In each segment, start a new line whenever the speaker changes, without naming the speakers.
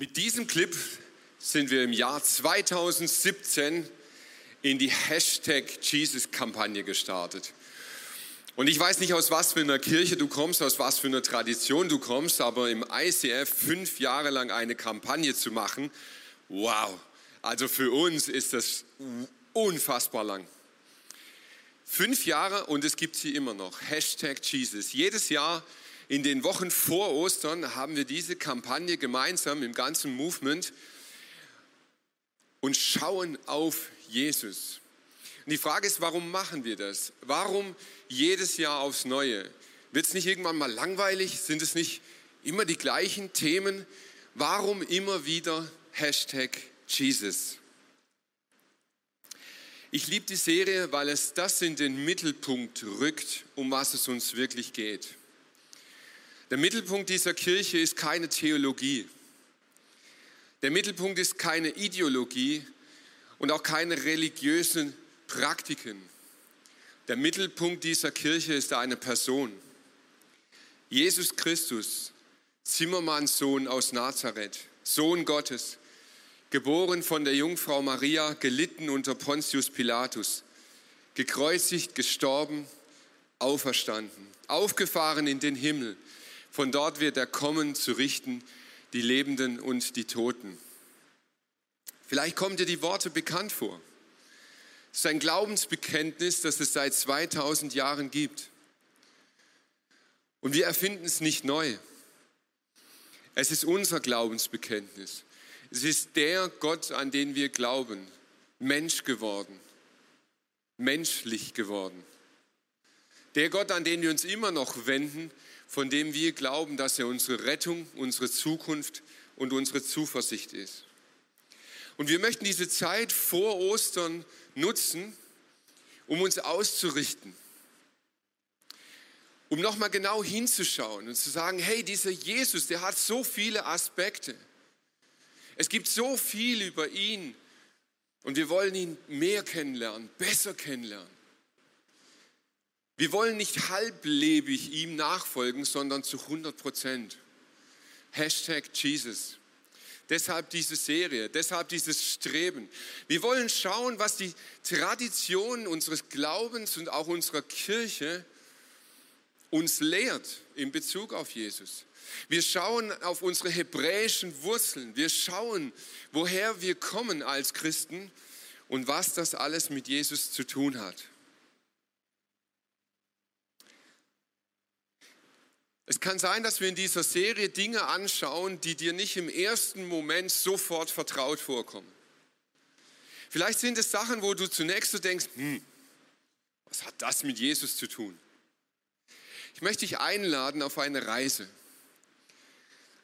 Mit diesem Clip sind wir im Jahr 2017 in die Hashtag Jesus-Kampagne gestartet. Und ich weiß nicht, aus was für einer Kirche du kommst, aus was für einer Tradition du kommst, aber im ICF fünf Jahre lang eine Kampagne zu machen, wow. Also für uns ist das unfassbar lang. Fünf Jahre und es gibt sie immer noch. Hashtag Jesus. Jedes Jahr in den Wochen vor Ostern haben wir diese Kampagne gemeinsam im ganzen Movement und schauen auf Jesus. Und die Frage ist, warum machen wir das? Warum jedes Jahr aufs Neue? Wird es nicht irgendwann mal langweilig? Sind es nicht immer die gleichen Themen? Warum immer wieder Hashtag Jesus? Ich liebe die Serie, weil es das in den Mittelpunkt rückt, um was es uns wirklich geht. Der Mittelpunkt dieser Kirche ist keine Theologie. Der Mittelpunkt ist keine Ideologie und auch keine religiösen Praktiken. Der Mittelpunkt dieser Kirche ist eine Person. Jesus Christus, Zimmermanns Sohn aus Nazareth, Sohn Gottes, geboren von der Jungfrau Maria, gelitten unter Pontius Pilatus, gekreuzigt, gestorben, auferstanden, aufgefahren in den Himmel. Von dort wird er kommen, zu richten die Lebenden und die Toten. Vielleicht kommen dir die Worte bekannt vor. Es ist ein Glaubensbekenntnis, das es seit 2000 Jahren gibt. Und wir erfinden es nicht neu. Es ist unser Glaubensbekenntnis. Es ist der Gott, an den wir glauben, Mensch geworden, menschlich geworden. Der Gott, an den wir uns immer noch wenden, von dem wir glauben, dass er unsere Rettung, unsere Zukunft und unsere Zuversicht ist. Und wir möchten diese Zeit vor Ostern nutzen, um uns auszurichten, um nochmal genau hinzuschauen und zu sagen, hey, dieser Jesus, der hat so viele Aspekte. Es gibt so viel über ihn und wir wollen ihn mehr kennenlernen, besser kennenlernen. Wir wollen nicht halblebig ihm nachfolgen, sondern zu 100 Prozent. Hashtag Jesus. Deshalb diese Serie, deshalb dieses Streben. Wir wollen schauen, was die Tradition unseres Glaubens und auch unserer Kirche uns lehrt in Bezug auf Jesus. Wir schauen auf unsere hebräischen Wurzeln. Wir schauen, woher wir kommen als Christen und was das alles mit Jesus zu tun hat. Es kann sein, dass wir in dieser Serie Dinge anschauen, die dir nicht im ersten Moment sofort vertraut vorkommen. Vielleicht sind es Sachen, wo du zunächst so denkst, hm, was hat das mit Jesus zu tun? Ich möchte dich einladen auf eine Reise.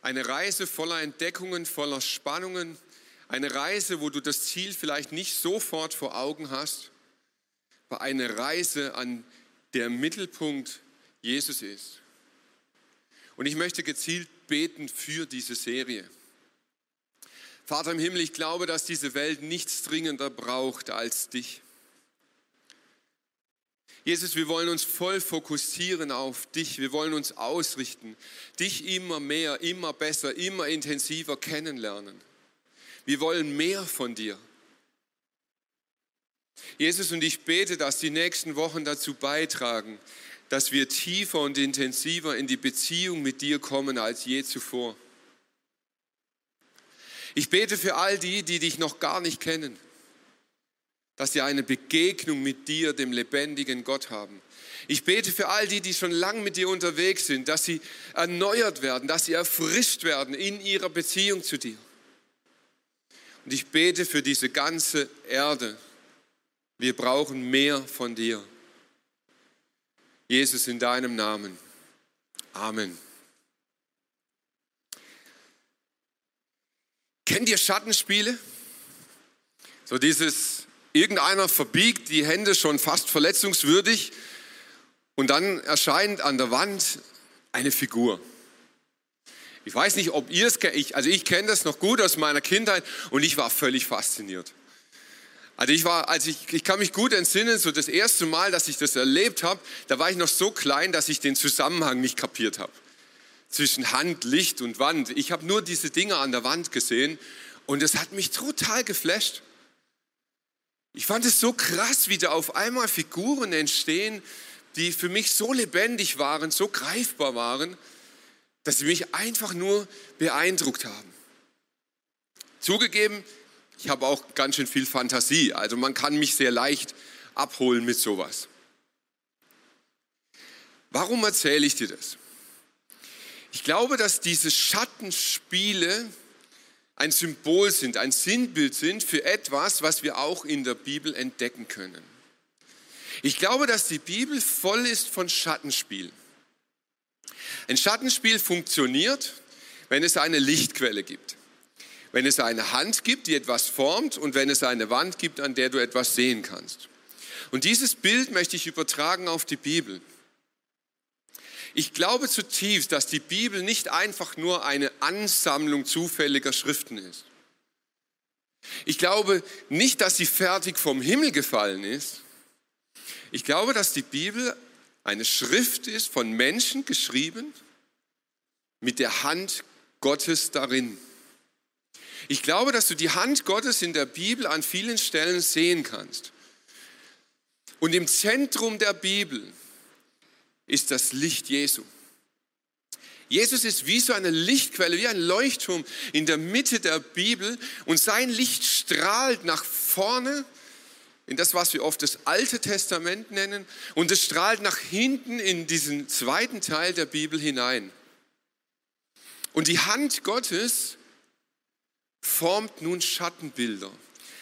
Eine Reise voller Entdeckungen, voller Spannungen. Eine Reise, wo du das Ziel vielleicht nicht sofort vor Augen hast, aber eine Reise, an der Mittelpunkt Jesus ist. Und ich möchte gezielt beten für diese Serie. Vater im Himmel, ich glaube, dass diese Welt nichts dringender braucht als dich. Jesus, wir wollen uns voll fokussieren auf dich. Wir wollen uns ausrichten, dich immer mehr, immer besser, immer intensiver kennenlernen. Wir wollen mehr von dir. Jesus, und ich bete, dass die nächsten Wochen dazu beitragen, dass wir tiefer und intensiver in die Beziehung mit dir kommen als je zuvor. Ich bete für all die, die dich noch gar nicht kennen, dass sie eine Begegnung mit dir, dem lebendigen Gott haben. Ich bete für all die, die schon lang mit dir unterwegs sind, dass sie erneuert werden, dass sie erfrischt werden in ihrer Beziehung zu dir. Und ich bete für diese ganze Erde. Wir brauchen mehr von dir. Jesus, in deinem Namen. Amen. Kennt ihr Schattenspiele? So dieses, irgendeiner verbiegt die Hände schon fast verletzungswürdig und dann erscheint an der Wand eine Figur. Ich weiß nicht, ob ihr es kennt, also ich kenne das noch gut aus meiner Kindheit und ich war völlig fasziniert. Also ich war, als ich, ich kann mich gut entsinnen, so das erste Mal, dass ich das erlebt habe, da war ich noch so klein, dass ich den Zusammenhang nicht kapiert habe. zwischen Hand, Licht und Wand. Ich habe nur diese Dinge an der Wand gesehen und es hat mich total geflasht. Ich fand es so krass, wie da auf einmal Figuren entstehen, die für mich so lebendig waren, so greifbar waren, dass sie mich einfach nur beeindruckt haben. Zugegeben, ich habe auch ganz schön viel Fantasie, also man kann mich sehr leicht abholen mit sowas. Warum erzähle ich dir das? Ich glaube, dass diese Schattenspiele ein Symbol sind, ein Sinnbild sind für etwas, was wir auch in der Bibel entdecken können. Ich glaube, dass die Bibel voll ist von Schattenspielen. Ein Schattenspiel funktioniert, wenn es eine Lichtquelle gibt. Wenn es eine Hand gibt, die etwas formt und wenn es eine Wand gibt, an der du etwas sehen kannst. Und dieses Bild möchte ich übertragen auf die Bibel. Ich glaube zutiefst, dass die Bibel nicht einfach nur eine Ansammlung zufälliger Schriften ist. Ich glaube nicht, dass sie fertig vom Himmel gefallen ist. Ich glaube, dass die Bibel eine Schrift ist, von Menschen geschrieben, mit der Hand Gottes darin. Ich glaube, dass du die Hand Gottes in der Bibel an vielen Stellen sehen kannst. Und im Zentrum der Bibel ist das Licht Jesu. Jesus ist wie so eine Lichtquelle, wie ein Leuchtturm in der Mitte der Bibel und sein Licht strahlt nach vorne in das, was wir oft das Alte Testament nennen und es strahlt nach hinten in diesen zweiten Teil der Bibel hinein. Und die Hand Gottes formt nun Schattenbilder.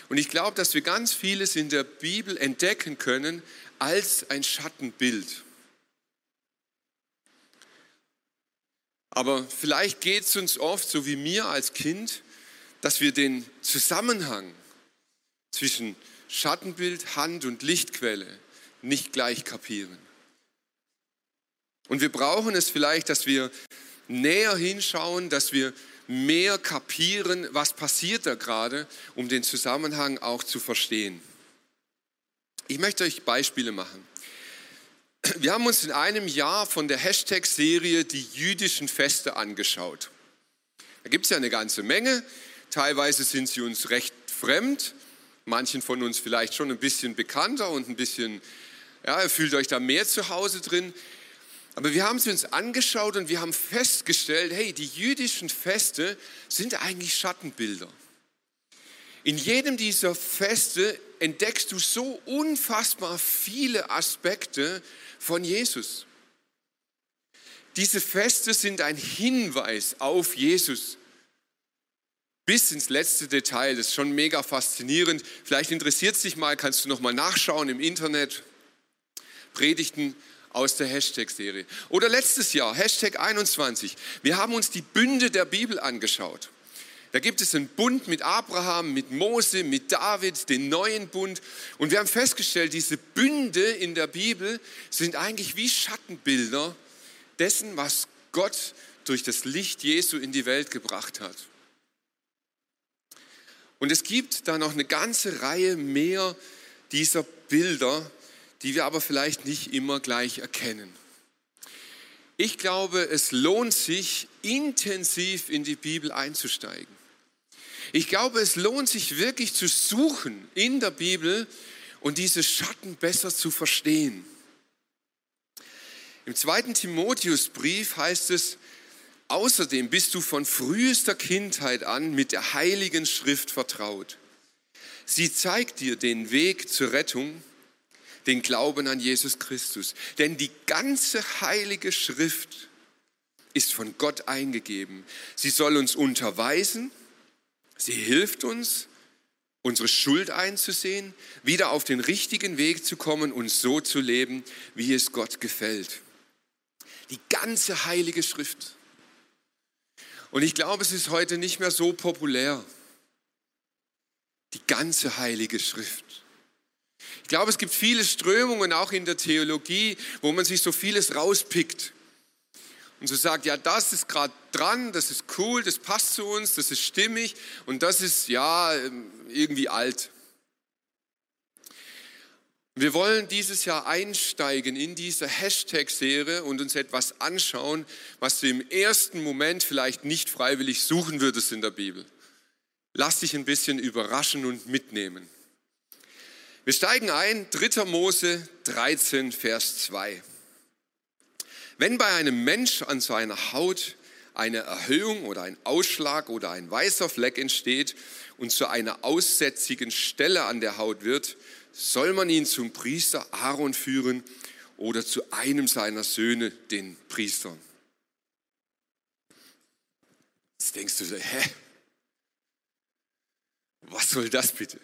Und ich glaube, dass wir ganz vieles in der Bibel entdecken können als ein Schattenbild. Aber vielleicht geht es uns oft, so wie mir als Kind, dass wir den Zusammenhang zwischen Schattenbild, Hand und Lichtquelle nicht gleich kapieren. Und wir brauchen es vielleicht, dass wir näher hinschauen, dass wir mehr kapieren, was passiert da gerade, um den Zusammenhang auch zu verstehen. Ich möchte euch Beispiele machen. Wir haben uns in einem Jahr von der Hashtag-Serie die jüdischen Feste angeschaut. Da gibt es ja eine ganze Menge. Teilweise sind sie uns recht fremd, manchen von uns vielleicht schon ein bisschen bekannter und ein bisschen, ja, ihr fühlt euch da mehr zu Hause drin. Aber wir haben sie uns angeschaut und wir haben festgestellt, hey, die jüdischen Feste sind eigentlich Schattenbilder. In jedem dieser Feste entdeckst du so unfassbar viele Aspekte von Jesus. Diese Feste sind ein Hinweis auf Jesus. Bis ins letzte Detail, das ist schon mega faszinierend. Vielleicht interessiert es dich mal, kannst du noch mal nachschauen im Internet. Predigten aus der Hashtag-Serie. Oder letztes Jahr, Hashtag 21. Wir haben uns die Bünde der Bibel angeschaut. Da gibt es einen Bund mit Abraham, mit Mose, mit David, den neuen Bund. Und wir haben festgestellt, diese Bünde in der Bibel sind eigentlich wie Schattenbilder dessen, was Gott durch das Licht Jesu in die Welt gebracht hat. Und es gibt da noch eine ganze Reihe mehr dieser Bilder, die wir aber vielleicht nicht immer gleich erkennen. Ich glaube, es lohnt sich, intensiv in die Bibel einzusteigen. Ich glaube, es lohnt sich wirklich zu suchen in der Bibel und diese Schatten besser zu verstehen. Im zweiten Timotheusbrief heißt es, außerdem bist du von frühester Kindheit an mit der heiligen Schrift vertraut. Sie zeigt dir den Weg zur Rettung, den Glauben an Jesus Christus. Denn die ganze heilige Schrift ist von Gott eingegeben. Sie soll uns unterweisen, Sie hilft uns, unsere Schuld einzusehen, wieder auf den richtigen Weg zu kommen und so zu leben, wie es Gott gefällt. Die ganze heilige Schrift. Und ich glaube, es ist heute nicht mehr so populär. Die ganze heilige Schrift. Ich glaube, es gibt viele Strömungen auch in der Theologie, wo man sich so vieles rauspickt und so sagt, ja, das ist gerade dran, das ist cool, das passt zu uns, das ist stimmig und das ist ja irgendwie alt. Wir wollen dieses Jahr einsteigen in diese Hashtag-Serie und uns etwas anschauen, was du im ersten Moment vielleicht nicht freiwillig suchen würdest in der Bibel. Lass dich ein bisschen überraschen und mitnehmen. Wir steigen ein, 3. Mose 13, Vers 2. Wenn bei einem Mensch an seiner Haut eine Erhöhung oder ein Ausschlag oder ein weißer Fleck entsteht und zu einer aussätzigen Stelle an der Haut wird, soll man ihn zum Priester Aaron führen oder zu einem seiner Söhne, den Priestern. Jetzt denkst du hä? Was soll das bitte?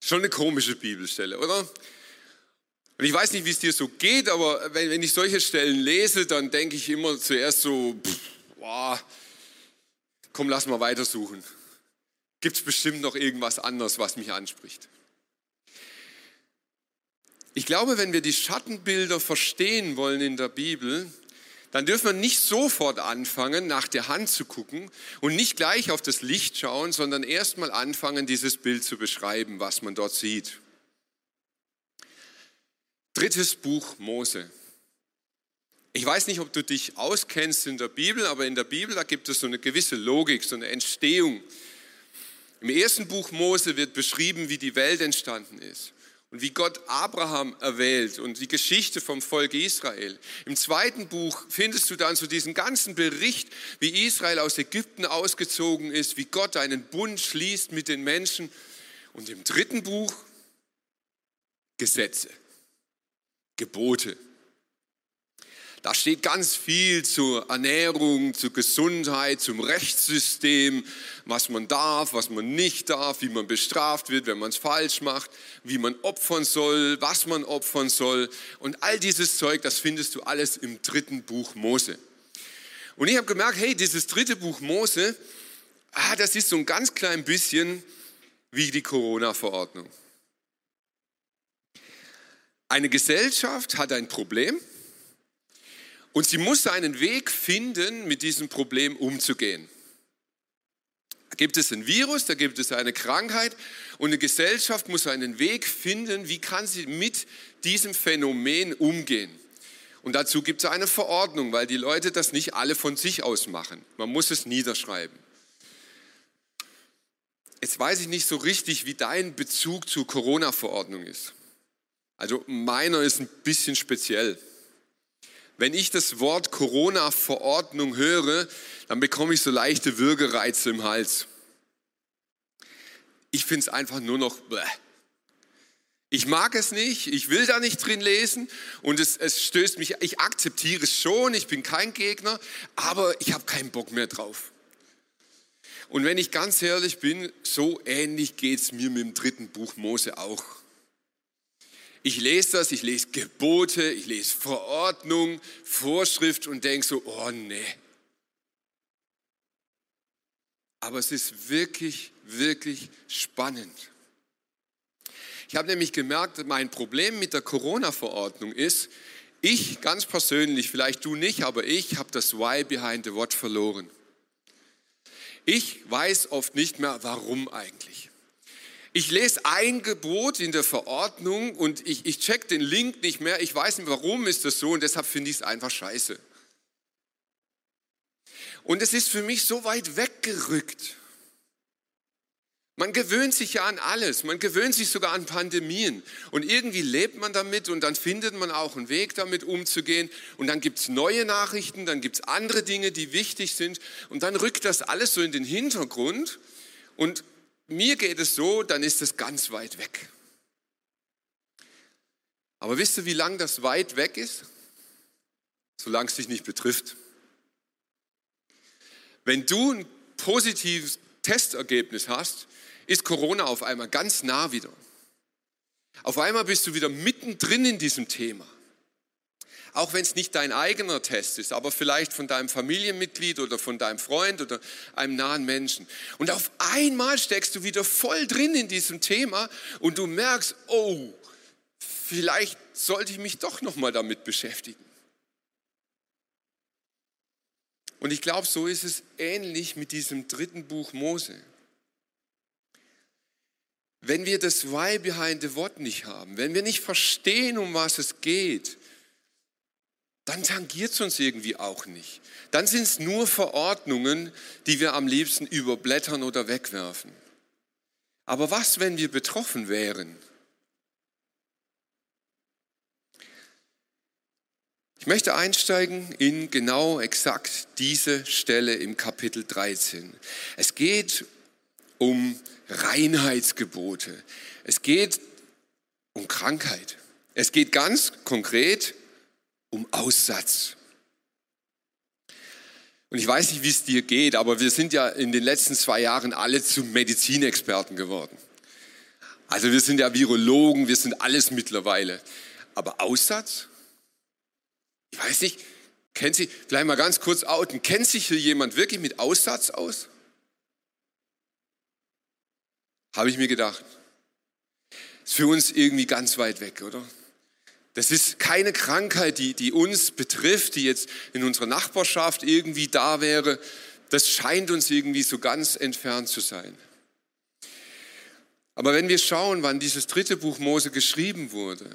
Schon eine komische Bibelstelle, oder? Und ich weiß nicht, wie es dir so geht, aber wenn, wenn ich solche Stellen lese, dann denke ich immer zuerst so, pff, boah, komm, lass mal weitersuchen. Gibt es bestimmt noch irgendwas anderes, was mich anspricht? Ich glaube, wenn wir die Schattenbilder verstehen wollen in der Bibel, dann dürfen wir nicht sofort anfangen, nach der Hand zu gucken und nicht gleich auf das Licht schauen, sondern erstmal anfangen, dieses Bild zu beschreiben, was man dort sieht. Drittes Buch Mose. Ich weiß nicht, ob du dich auskennst in der Bibel, aber in der Bibel, da gibt es so eine gewisse Logik, so eine Entstehung. Im ersten Buch Mose wird beschrieben, wie die Welt entstanden ist und wie Gott Abraham erwählt und die Geschichte vom Volk Israel. Im zweiten Buch findest du dann so diesen ganzen Bericht, wie Israel aus Ägypten ausgezogen ist, wie Gott einen Bund schließt mit den Menschen. Und im dritten Buch Gesetze, Gebote. Da steht ganz viel zur Ernährung, zur Gesundheit, zum Rechtssystem, was man darf, was man nicht darf, wie man bestraft wird, wenn man es falsch macht, wie man opfern soll, was man opfern soll. Und all dieses Zeug, das findest du alles im dritten Buch Mose. Und ich habe gemerkt, hey, dieses dritte Buch Mose, ah, das ist so ein ganz klein bisschen wie die Corona-Verordnung. Eine Gesellschaft hat ein Problem und sie muss einen Weg finden, mit diesem Problem umzugehen. Da gibt es ein Virus, da gibt es eine Krankheit und eine Gesellschaft muss einen Weg finden, wie kann sie mit diesem Phänomen umgehen. Und dazu gibt es eine Verordnung, weil die Leute das nicht alle von sich aus machen. Man muss es niederschreiben. Jetzt weiß ich nicht so richtig, wie dein Bezug zur Corona-Verordnung ist. Also meiner ist ein bisschen speziell. Wenn ich das Wort Corona-Verordnung höre, dann bekomme ich so leichte Würgereize im Hals. Ich finde es einfach nur noch, bleh. ich mag es nicht, ich will da nicht drin lesen und es, es stößt mich, ich akzeptiere es schon, ich bin kein Gegner, aber ich habe keinen Bock mehr drauf. Und wenn ich ganz ehrlich bin, so ähnlich geht es mir mit dem dritten Buch Mose auch. Ich lese das, ich lese Gebote, ich lese Verordnung, Vorschrift und denke so, oh nee. Aber es ist wirklich, wirklich spannend. Ich habe nämlich gemerkt, mein Problem mit der Corona-Verordnung ist, ich ganz persönlich, vielleicht du nicht, aber ich habe das Why behind the What verloren. Ich weiß oft nicht mehr, warum eigentlich. Ich lese ein Gebot in der Verordnung und ich, ich check den Link nicht mehr. Ich weiß nicht, warum ist das so und deshalb finde ich es einfach scheiße. Und es ist für mich so weit weggerückt. Man gewöhnt sich ja an alles, man gewöhnt sich sogar an Pandemien und irgendwie lebt man damit und dann findet man auch einen Weg damit umzugehen und dann gibt es neue Nachrichten, dann gibt es andere Dinge, die wichtig sind und dann rückt das alles so in den Hintergrund und mir geht es so, dann ist es ganz weit weg. Aber wisst ihr, wie lang das weit weg ist? Solange es dich nicht betrifft. Wenn du ein positives Testergebnis hast, ist Corona auf einmal ganz nah wieder. Auf einmal bist du wieder mittendrin in diesem Thema auch wenn es nicht dein eigener Test ist, aber vielleicht von deinem Familienmitglied oder von deinem Freund oder einem nahen Menschen. Und auf einmal steckst du wieder voll drin in diesem Thema und du merkst, oh, vielleicht sollte ich mich doch noch mal damit beschäftigen. Und ich glaube, so ist es ähnlich mit diesem dritten Buch Mose. wenn wir das Why behind the What nicht haben, wenn wir nicht verstehen, um was es geht, dann tangiert es uns irgendwie auch nicht. Dann sind es nur Verordnungen, die wir am liebsten überblättern oder wegwerfen. Aber was, wenn wir betroffen wären? Ich möchte einsteigen in genau exakt diese Stelle im Kapitel 13. Es geht um Reinheitsgebote. Es geht um Krankheit. Es geht ganz konkret um Aussatz. Und ich weiß nicht, wie es dir geht, aber wir sind ja in den letzten zwei Jahren alle zu Medizinexperten geworden. Also wir sind ja Virologen, wir sind alles mittlerweile. Aber Aussatz? Ich weiß nicht, kennt Sie, vielleicht mal ganz kurz outen, kennt sich hier jemand wirklich mit Aussatz aus? Habe ich mir gedacht. Ist für uns irgendwie ganz weit weg, oder? Das ist keine Krankheit, die, die uns betrifft, die jetzt in unserer Nachbarschaft irgendwie da wäre. Das scheint uns irgendwie so ganz entfernt zu sein. Aber wenn wir schauen, wann dieses dritte Buch Mose geschrieben wurde,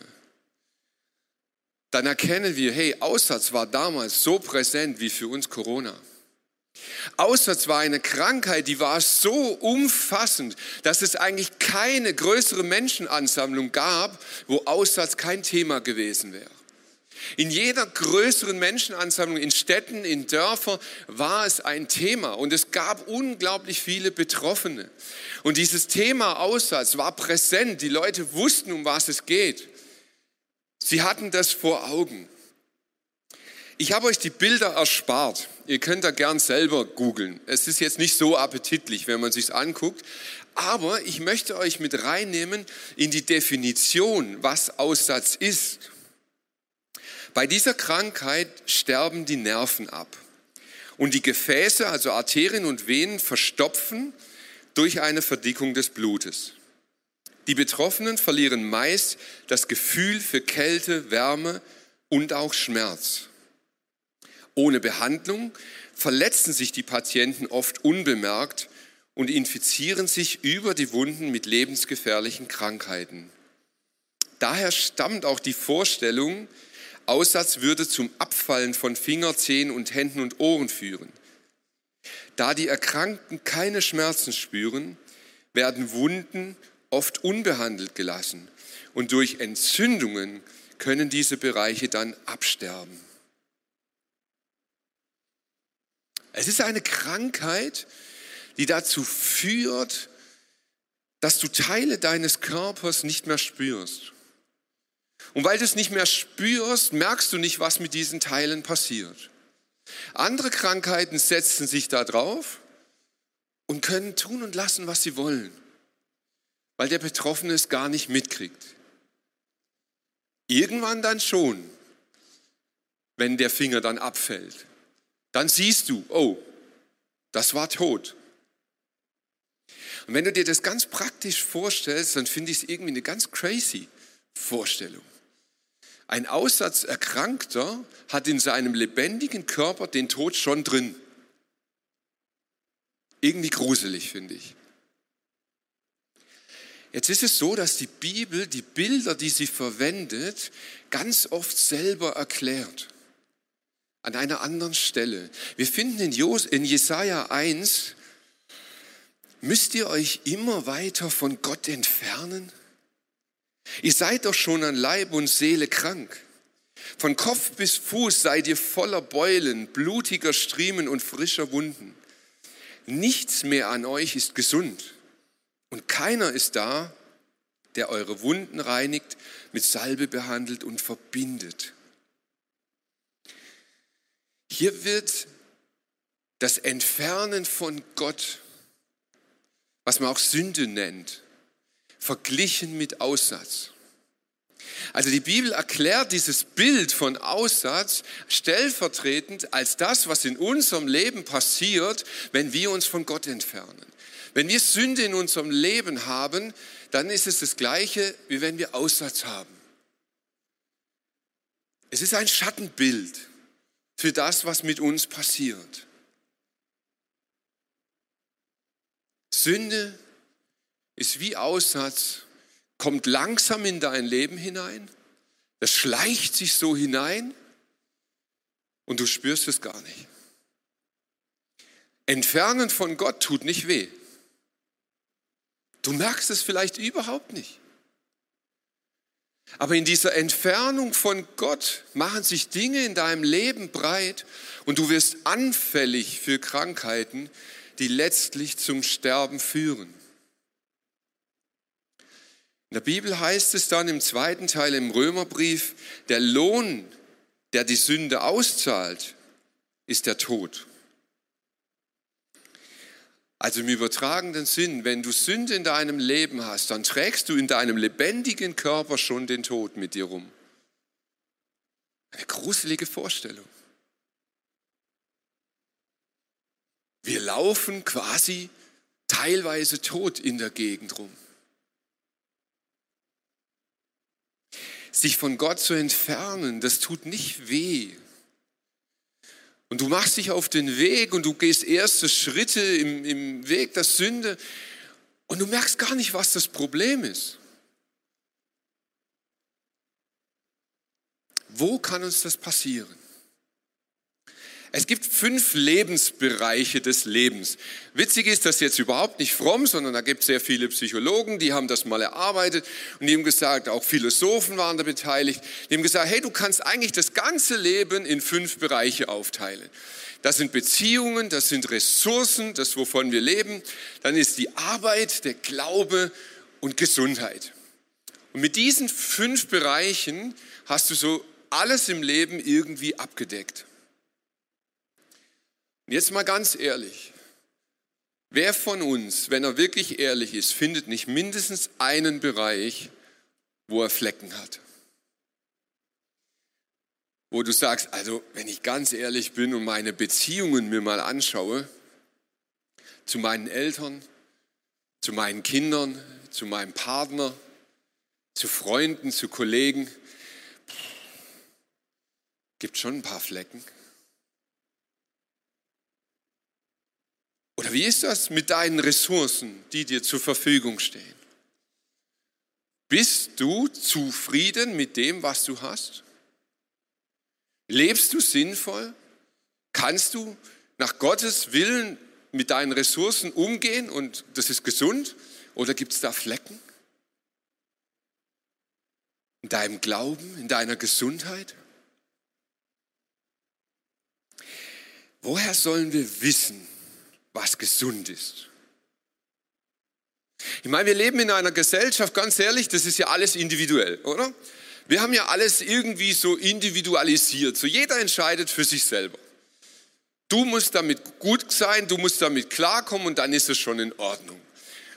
dann erkennen wir, hey, Aussatz war damals so präsent wie für uns Corona. Aussatz war eine Krankheit, die war so umfassend, dass es eigentlich keine größere Menschenansammlung gab, wo Aussatz kein Thema gewesen wäre. In jeder größeren Menschenansammlung, in Städten, in Dörfern war es ein Thema und es gab unglaublich viele Betroffene. Und dieses Thema Aussatz war präsent, die Leute wussten, um was es geht. Sie hatten das vor Augen. Ich habe euch die Bilder erspart. Ihr könnt da gern selber googeln. Es ist jetzt nicht so appetitlich, wenn man sich anguckt. Aber ich möchte euch mit reinnehmen in die Definition, was Aussatz ist. Bei dieser Krankheit sterben die Nerven ab. Und die Gefäße, also Arterien und Venen, verstopfen durch eine Verdickung des Blutes. Die Betroffenen verlieren meist das Gefühl für Kälte, Wärme und auch Schmerz. Ohne Behandlung verletzen sich die Patienten oft unbemerkt und infizieren sich über die Wunden mit lebensgefährlichen Krankheiten. Daher stammt auch die Vorstellung, Aussatz würde zum Abfallen von Finger, Zehen und Händen und Ohren führen. Da die Erkrankten keine Schmerzen spüren, werden Wunden oft unbehandelt gelassen und durch Entzündungen können diese Bereiche dann absterben. Es ist eine Krankheit, die dazu führt, dass du Teile deines Körpers nicht mehr spürst. Und weil du es nicht mehr spürst, merkst du nicht, was mit diesen Teilen passiert. Andere Krankheiten setzen sich da drauf und können tun und lassen, was sie wollen, weil der Betroffene es gar nicht mitkriegt. Irgendwann dann schon, wenn der Finger dann abfällt dann siehst du, oh, das war tot. Und wenn du dir das ganz praktisch vorstellst, dann finde ich es irgendwie eine ganz crazy Vorstellung. Ein Aussatzerkrankter hat in seinem lebendigen Körper den Tod schon drin. Irgendwie gruselig, finde ich. Jetzt ist es so, dass die Bibel die Bilder, die sie verwendet, ganz oft selber erklärt an einer anderen Stelle. Wir finden in, Jos, in Jesaja 1, müsst ihr euch immer weiter von Gott entfernen? Ihr seid doch schon an Leib und Seele krank. Von Kopf bis Fuß seid ihr voller Beulen, blutiger Striemen und frischer Wunden. Nichts mehr an euch ist gesund und keiner ist da, der eure Wunden reinigt, mit Salbe behandelt und verbindet. Hier wird das Entfernen von Gott, was man auch Sünde nennt, verglichen mit Aussatz. Also die Bibel erklärt dieses Bild von Aussatz stellvertretend als das, was in unserem Leben passiert, wenn wir uns von Gott entfernen. Wenn wir Sünde in unserem Leben haben, dann ist es das gleiche, wie wenn wir Aussatz haben. Es ist ein Schattenbild für das, was mit uns passiert. Sünde ist wie Aussatz, kommt langsam in dein Leben hinein, das schleicht sich so hinein und du spürst es gar nicht. Entfernen von Gott tut nicht weh. Du merkst es vielleicht überhaupt nicht. Aber in dieser Entfernung von Gott machen sich Dinge in deinem Leben breit und du wirst anfällig für Krankheiten, die letztlich zum Sterben führen. In der Bibel heißt es dann im zweiten Teil im Römerbrief, der Lohn, der die Sünde auszahlt, ist der Tod. Also im übertragenen Sinn, wenn du Sünde in deinem Leben hast, dann trägst du in deinem lebendigen Körper schon den Tod mit dir rum. Eine gruselige Vorstellung. Wir laufen quasi teilweise tot in der Gegend rum. Sich von Gott zu entfernen, das tut nicht weh. Und du machst dich auf den Weg und du gehst erste Schritte im, im Weg der Sünde und du merkst gar nicht, was das Problem ist. Wo kann uns das passieren? Es gibt fünf Lebensbereiche des Lebens. Witzig ist das jetzt überhaupt nicht fromm, sondern da gibt es sehr viele Psychologen, die haben das mal erarbeitet und die haben gesagt, auch Philosophen waren da beteiligt, die haben gesagt, hey, du kannst eigentlich das ganze Leben in fünf Bereiche aufteilen. Das sind Beziehungen, das sind Ressourcen, das wovon wir leben, dann ist die Arbeit, der Glaube und Gesundheit. Und mit diesen fünf Bereichen hast du so alles im Leben irgendwie abgedeckt. Und jetzt mal ganz ehrlich, wer von uns, wenn er wirklich ehrlich ist, findet nicht mindestens einen Bereich, wo er Flecken hat? Wo du sagst, also wenn ich ganz ehrlich bin und meine Beziehungen mir mal anschaue, zu meinen Eltern, zu meinen Kindern, zu meinem Partner, zu Freunden, zu Kollegen, gibt schon ein paar Flecken. Oder wie ist das mit deinen Ressourcen, die dir zur Verfügung stehen? Bist du zufrieden mit dem, was du hast? Lebst du sinnvoll? Kannst du nach Gottes Willen mit deinen Ressourcen umgehen und das ist gesund? Oder gibt es da Flecken? In deinem Glauben, in deiner Gesundheit? Woher sollen wir wissen, was gesund ist. Ich meine, wir leben in einer Gesellschaft, ganz ehrlich, das ist ja alles individuell, oder? Wir haben ja alles irgendwie so individualisiert. So jeder entscheidet für sich selber. Du musst damit gut sein, du musst damit klarkommen und dann ist es schon in Ordnung.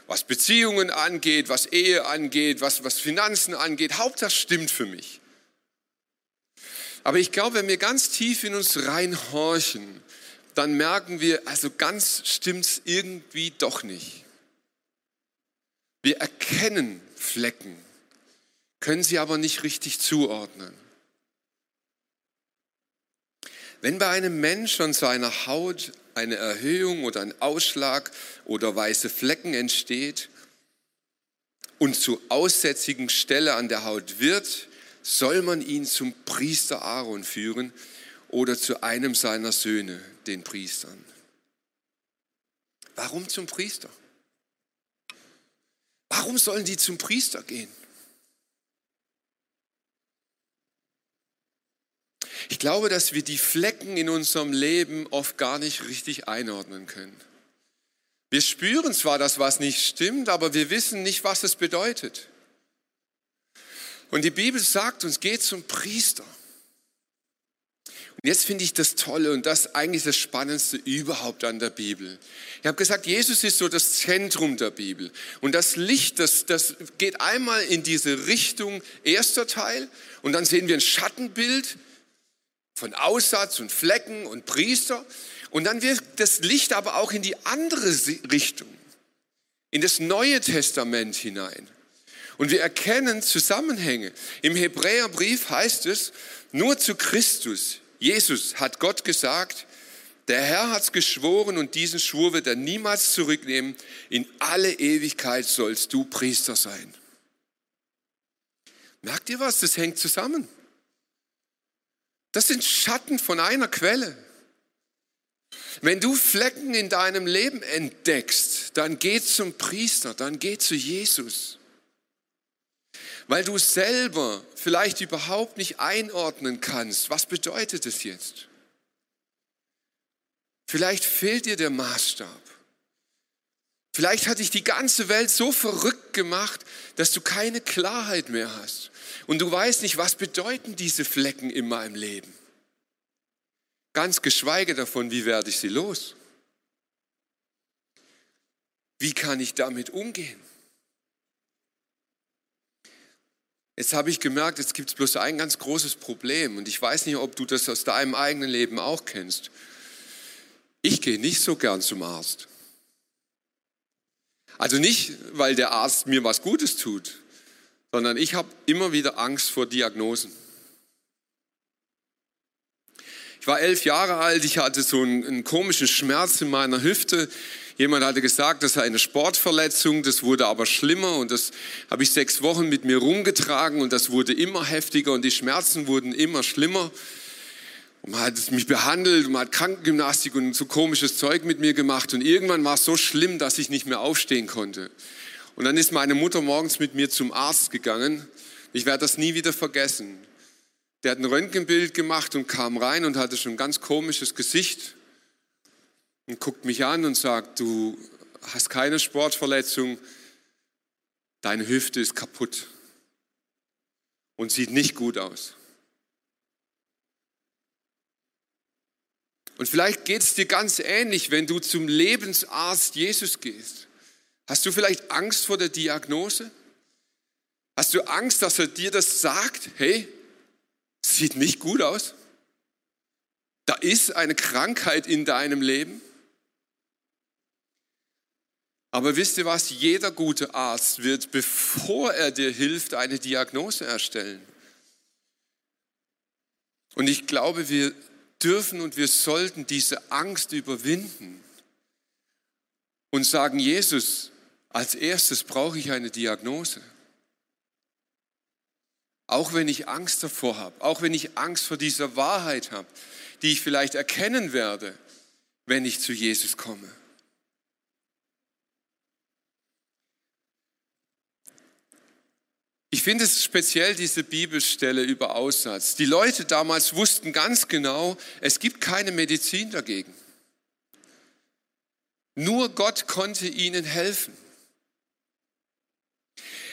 Was Beziehungen angeht, was Ehe angeht, was, was Finanzen angeht, Hauptsache stimmt für mich. Aber ich glaube, wenn wir ganz tief in uns reinhorchen, dann merken wir, also ganz stimmt es irgendwie doch nicht. Wir erkennen Flecken, können sie aber nicht richtig zuordnen. Wenn bei einem Menschen an seiner Haut eine Erhöhung oder ein Ausschlag oder weiße Flecken entsteht und zu aussätzigen Stelle an der Haut wird, soll man ihn zum Priester Aaron führen oder zu einem seiner Söhne, den Priestern. Warum zum Priester? Warum sollen die zum Priester gehen? Ich glaube, dass wir die Flecken in unserem Leben oft gar nicht richtig einordnen können. Wir spüren zwar, dass was nicht stimmt, aber wir wissen nicht, was es bedeutet. Und die Bibel sagt uns, geht zum Priester. Und jetzt finde ich das Tolle und das eigentlich das Spannendste überhaupt an der Bibel. Ich habe gesagt, Jesus ist so das Zentrum der Bibel. Und das Licht, das, das geht einmal in diese Richtung, erster Teil, und dann sehen wir ein Schattenbild von Aussatz und Flecken und Priester. Und dann wird das Licht aber auch in die andere Richtung, in das Neue Testament hinein. Und wir erkennen Zusammenhänge. Im Hebräerbrief heißt es, nur zu Christus Jesus hat Gott gesagt, Der Herr hat es geschworen und diesen Schwur wird er niemals zurücknehmen. In alle Ewigkeit sollst du Priester sein. Merkt ihr was? Das hängt zusammen. Das sind Schatten von einer Quelle. Wenn du Flecken in deinem Leben entdeckst, dann geh zum Priester, dann geh zu Jesus. Weil du selber vielleicht überhaupt nicht einordnen kannst, was bedeutet es jetzt? Vielleicht fehlt dir der Maßstab. Vielleicht hat dich die ganze Welt so verrückt gemacht, dass du keine Klarheit mehr hast. Und du weißt nicht, was bedeuten diese Flecken in meinem Leben. Ganz geschweige davon, wie werde ich sie los? Wie kann ich damit umgehen? Jetzt habe ich gemerkt, jetzt gibt es bloß ein ganz großes Problem und ich weiß nicht, ob du das aus deinem eigenen Leben auch kennst. Ich gehe nicht so gern zum Arzt. Also nicht, weil der Arzt mir was Gutes tut, sondern ich habe immer wieder Angst vor Diagnosen. Ich war elf Jahre alt, ich hatte so einen, einen, komischen Schmerz in meiner Hüfte. Jemand hatte gesagt, das sei eine Sportverletzung, das wurde aber schlimmer und das habe ich sechs Wochen mit mir rumgetragen und das wurde immer heftiger und die Schmerzen wurden immer schlimmer. Und man hat mich behandelt, und man hat Krankengymnastik und so komisches Zeug mit mir gemacht und irgendwann war es so schlimm, dass ich nicht mehr aufstehen konnte. Und dann ist meine Mutter morgens mit mir zum Arzt gegangen. Ich werde das nie wieder vergessen. Der hat ein Röntgenbild gemacht und kam rein und hatte schon ein ganz komisches Gesicht und guckt mich an und sagt, du hast keine Sportverletzung, deine Hüfte ist kaputt und sieht nicht gut aus. Und vielleicht geht es dir ganz ähnlich, wenn du zum Lebensarzt Jesus gehst. Hast du vielleicht Angst vor der Diagnose? Hast du Angst, dass er dir das sagt? Hey, sieht nicht gut aus. Da ist eine Krankheit in deinem Leben. Aber wisst ihr was? Jeder gute Arzt wird, bevor er dir hilft, eine Diagnose erstellen. Und ich glaube, wir dürfen und wir sollten diese Angst überwinden und sagen, Jesus, als erstes brauche ich eine Diagnose. Auch wenn ich Angst davor habe, auch wenn ich Angst vor dieser Wahrheit habe, die ich vielleicht erkennen werde, wenn ich zu Jesus komme. Ich finde es speziell diese Bibelstelle über Aussatz. Die Leute damals wussten ganz genau, es gibt keine Medizin dagegen. Nur Gott konnte ihnen helfen.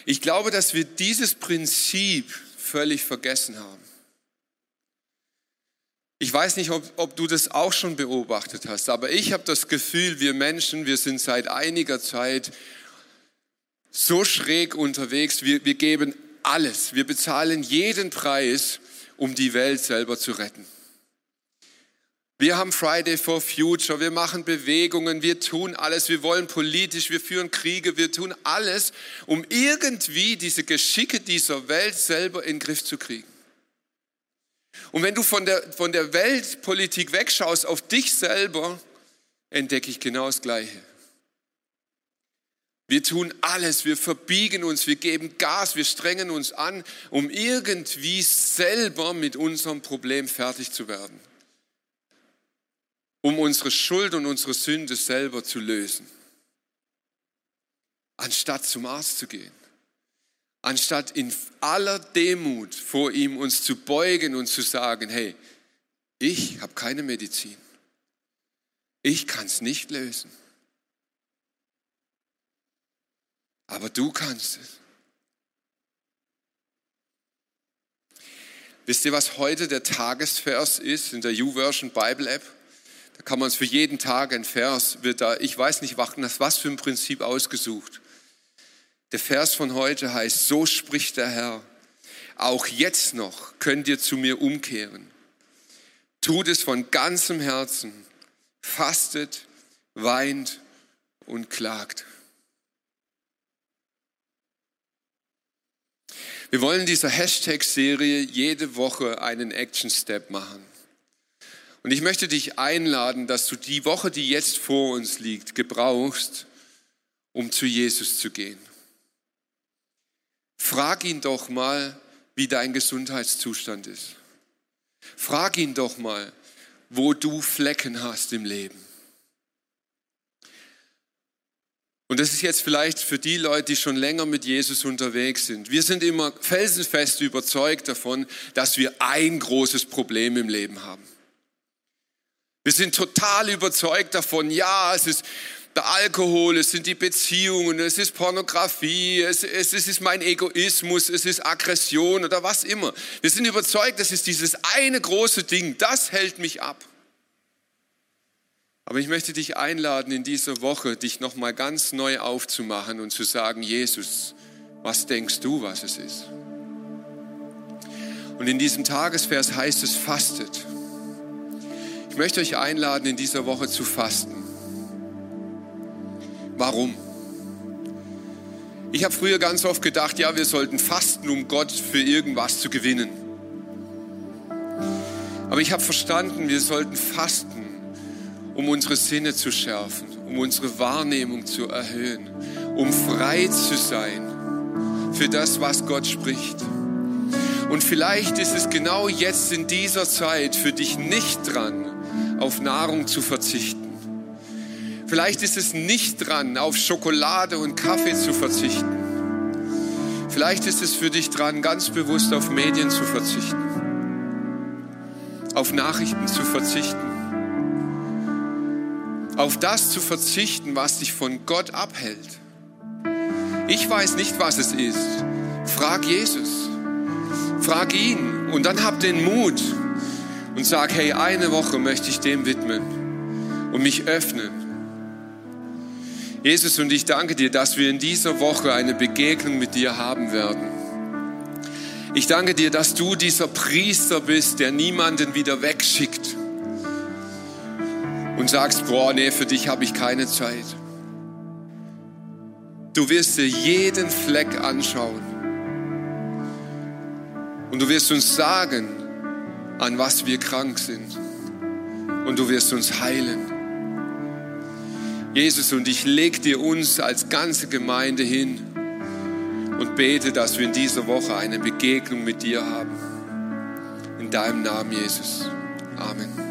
Ich glaube, dass wir dieses Prinzip völlig vergessen haben. Ich weiß nicht, ob, ob du das auch schon beobachtet hast, aber ich habe das Gefühl, wir Menschen, wir sind seit einiger Zeit so schräg unterwegs, wir, wir geben alles, wir bezahlen jeden Preis, um die Welt selber zu retten. Wir haben Friday for Future, wir machen Bewegungen, wir tun alles, wir wollen politisch, wir führen Kriege, wir tun alles, um irgendwie diese Geschicke dieser Welt selber in den Griff zu kriegen. Und wenn du von der, von der Weltpolitik wegschaust auf dich selber, entdecke ich genau das Gleiche. Wir tun alles, wir verbiegen uns, wir geben Gas, wir strengen uns an, um irgendwie selber mit unserem Problem fertig zu werden um unsere Schuld und unsere Sünde selber zu lösen. Anstatt zum Arzt zu gehen. Anstatt in aller Demut vor ihm uns zu beugen und zu sagen, hey, ich habe keine Medizin. Ich kann es nicht lösen. Aber du kannst es. Wisst ihr, was heute der Tagesvers ist in der YouVersion Bible App? Kann man es für jeden Tag, ein Vers wird da, ich weiß nicht, was für ein Prinzip ausgesucht. Der Vers von heute heißt, so spricht der Herr, auch jetzt noch könnt ihr zu mir umkehren. Tut es von ganzem Herzen, fastet, weint und klagt. Wir wollen in dieser Hashtag-Serie jede Woche einen Action-Step machen. Und ich möchte dich einladen, dass du die Woche, die jetzt vor uns liegt, gebrauchst, um zu Jesus zu gehen. Frag ihn doch mal, wie dein Gesundheitszustand ist. Frag ihn doch mal, wo du Flecken hast im Leben. Und das ist jetzt vielleicht für die Leute, die schon länger mit Jesus unterwegs sind. Wir sind immer felsenfest überzeugt davon, dass wir ein großes Problem im Leben haben. Wir sind total überzeugt davon, ja, es ist der Alkohol, es sind die Beziehungen, es ist Pornografie, es, es, es ist mein Egoismus, es ist Aggression oder was immer. Wir sind überzeugt, das ist dieses eine große Ding, das hält mich ab. Aber ich möchte dich einladen, in dieser Woche dich nochmal ganz neu aufzumachen und zu sagen, Jesus, was denkst du, was es ist? Und in diesem Tagesvers heißt es, fastet. Ich möchte euch einladen, in dieser Woche zu fasten. Warum? Ich habe früher ganz oft gedacht, ja, wir sollten fasten, um Gott für irgendwas zu gewinnen. Aber ich habe verstanden, wir sollten fasten, um unsere Sinne zu schärfen, um unsere Wahrnehmung zu erhöhen, um frei zu sein für das, was Gott spricht. Und vielleicht ist es genau jetzt in dieser Zeit für dich nicht dran, auf Nahrung zu verzichten. Vielleicht ist es nicht dran, auf Schokolade und Kaffee zu verzichten. Vielleicht ist es für dich dran, ganz bewusst auf Medien zu verzichten, auf Nachrichten zu verzichten, auf das zu verzichten, was dich von Gott abhält. Ich weiß nicht, was es ist. Frag Jesus. Frag ihn und dann hab den Mut, und sag, hey, eine Woche möchte ich dem widmen und mich öffnen. Jesus, und ich danke dir, dass wir in dieser Woche eine Begegnung mit dir haben werden. Ich danke dir, dass du dieser Priester bist, der niemanden wieder wegschickt und sagst, boah, nee, für dich habe ich keine Zeit. Du wirst dir jeden Fleck anschauen und du wirst uns sagen, an was wir krank sind. Und du wirst uns heilen. Jesus, und ich leg dir uns als ganze Gemeinde hin und bete, dass wir in dieser Woche eine Begegnung mit dir haben. In deinem Namen, Jesus. Amen.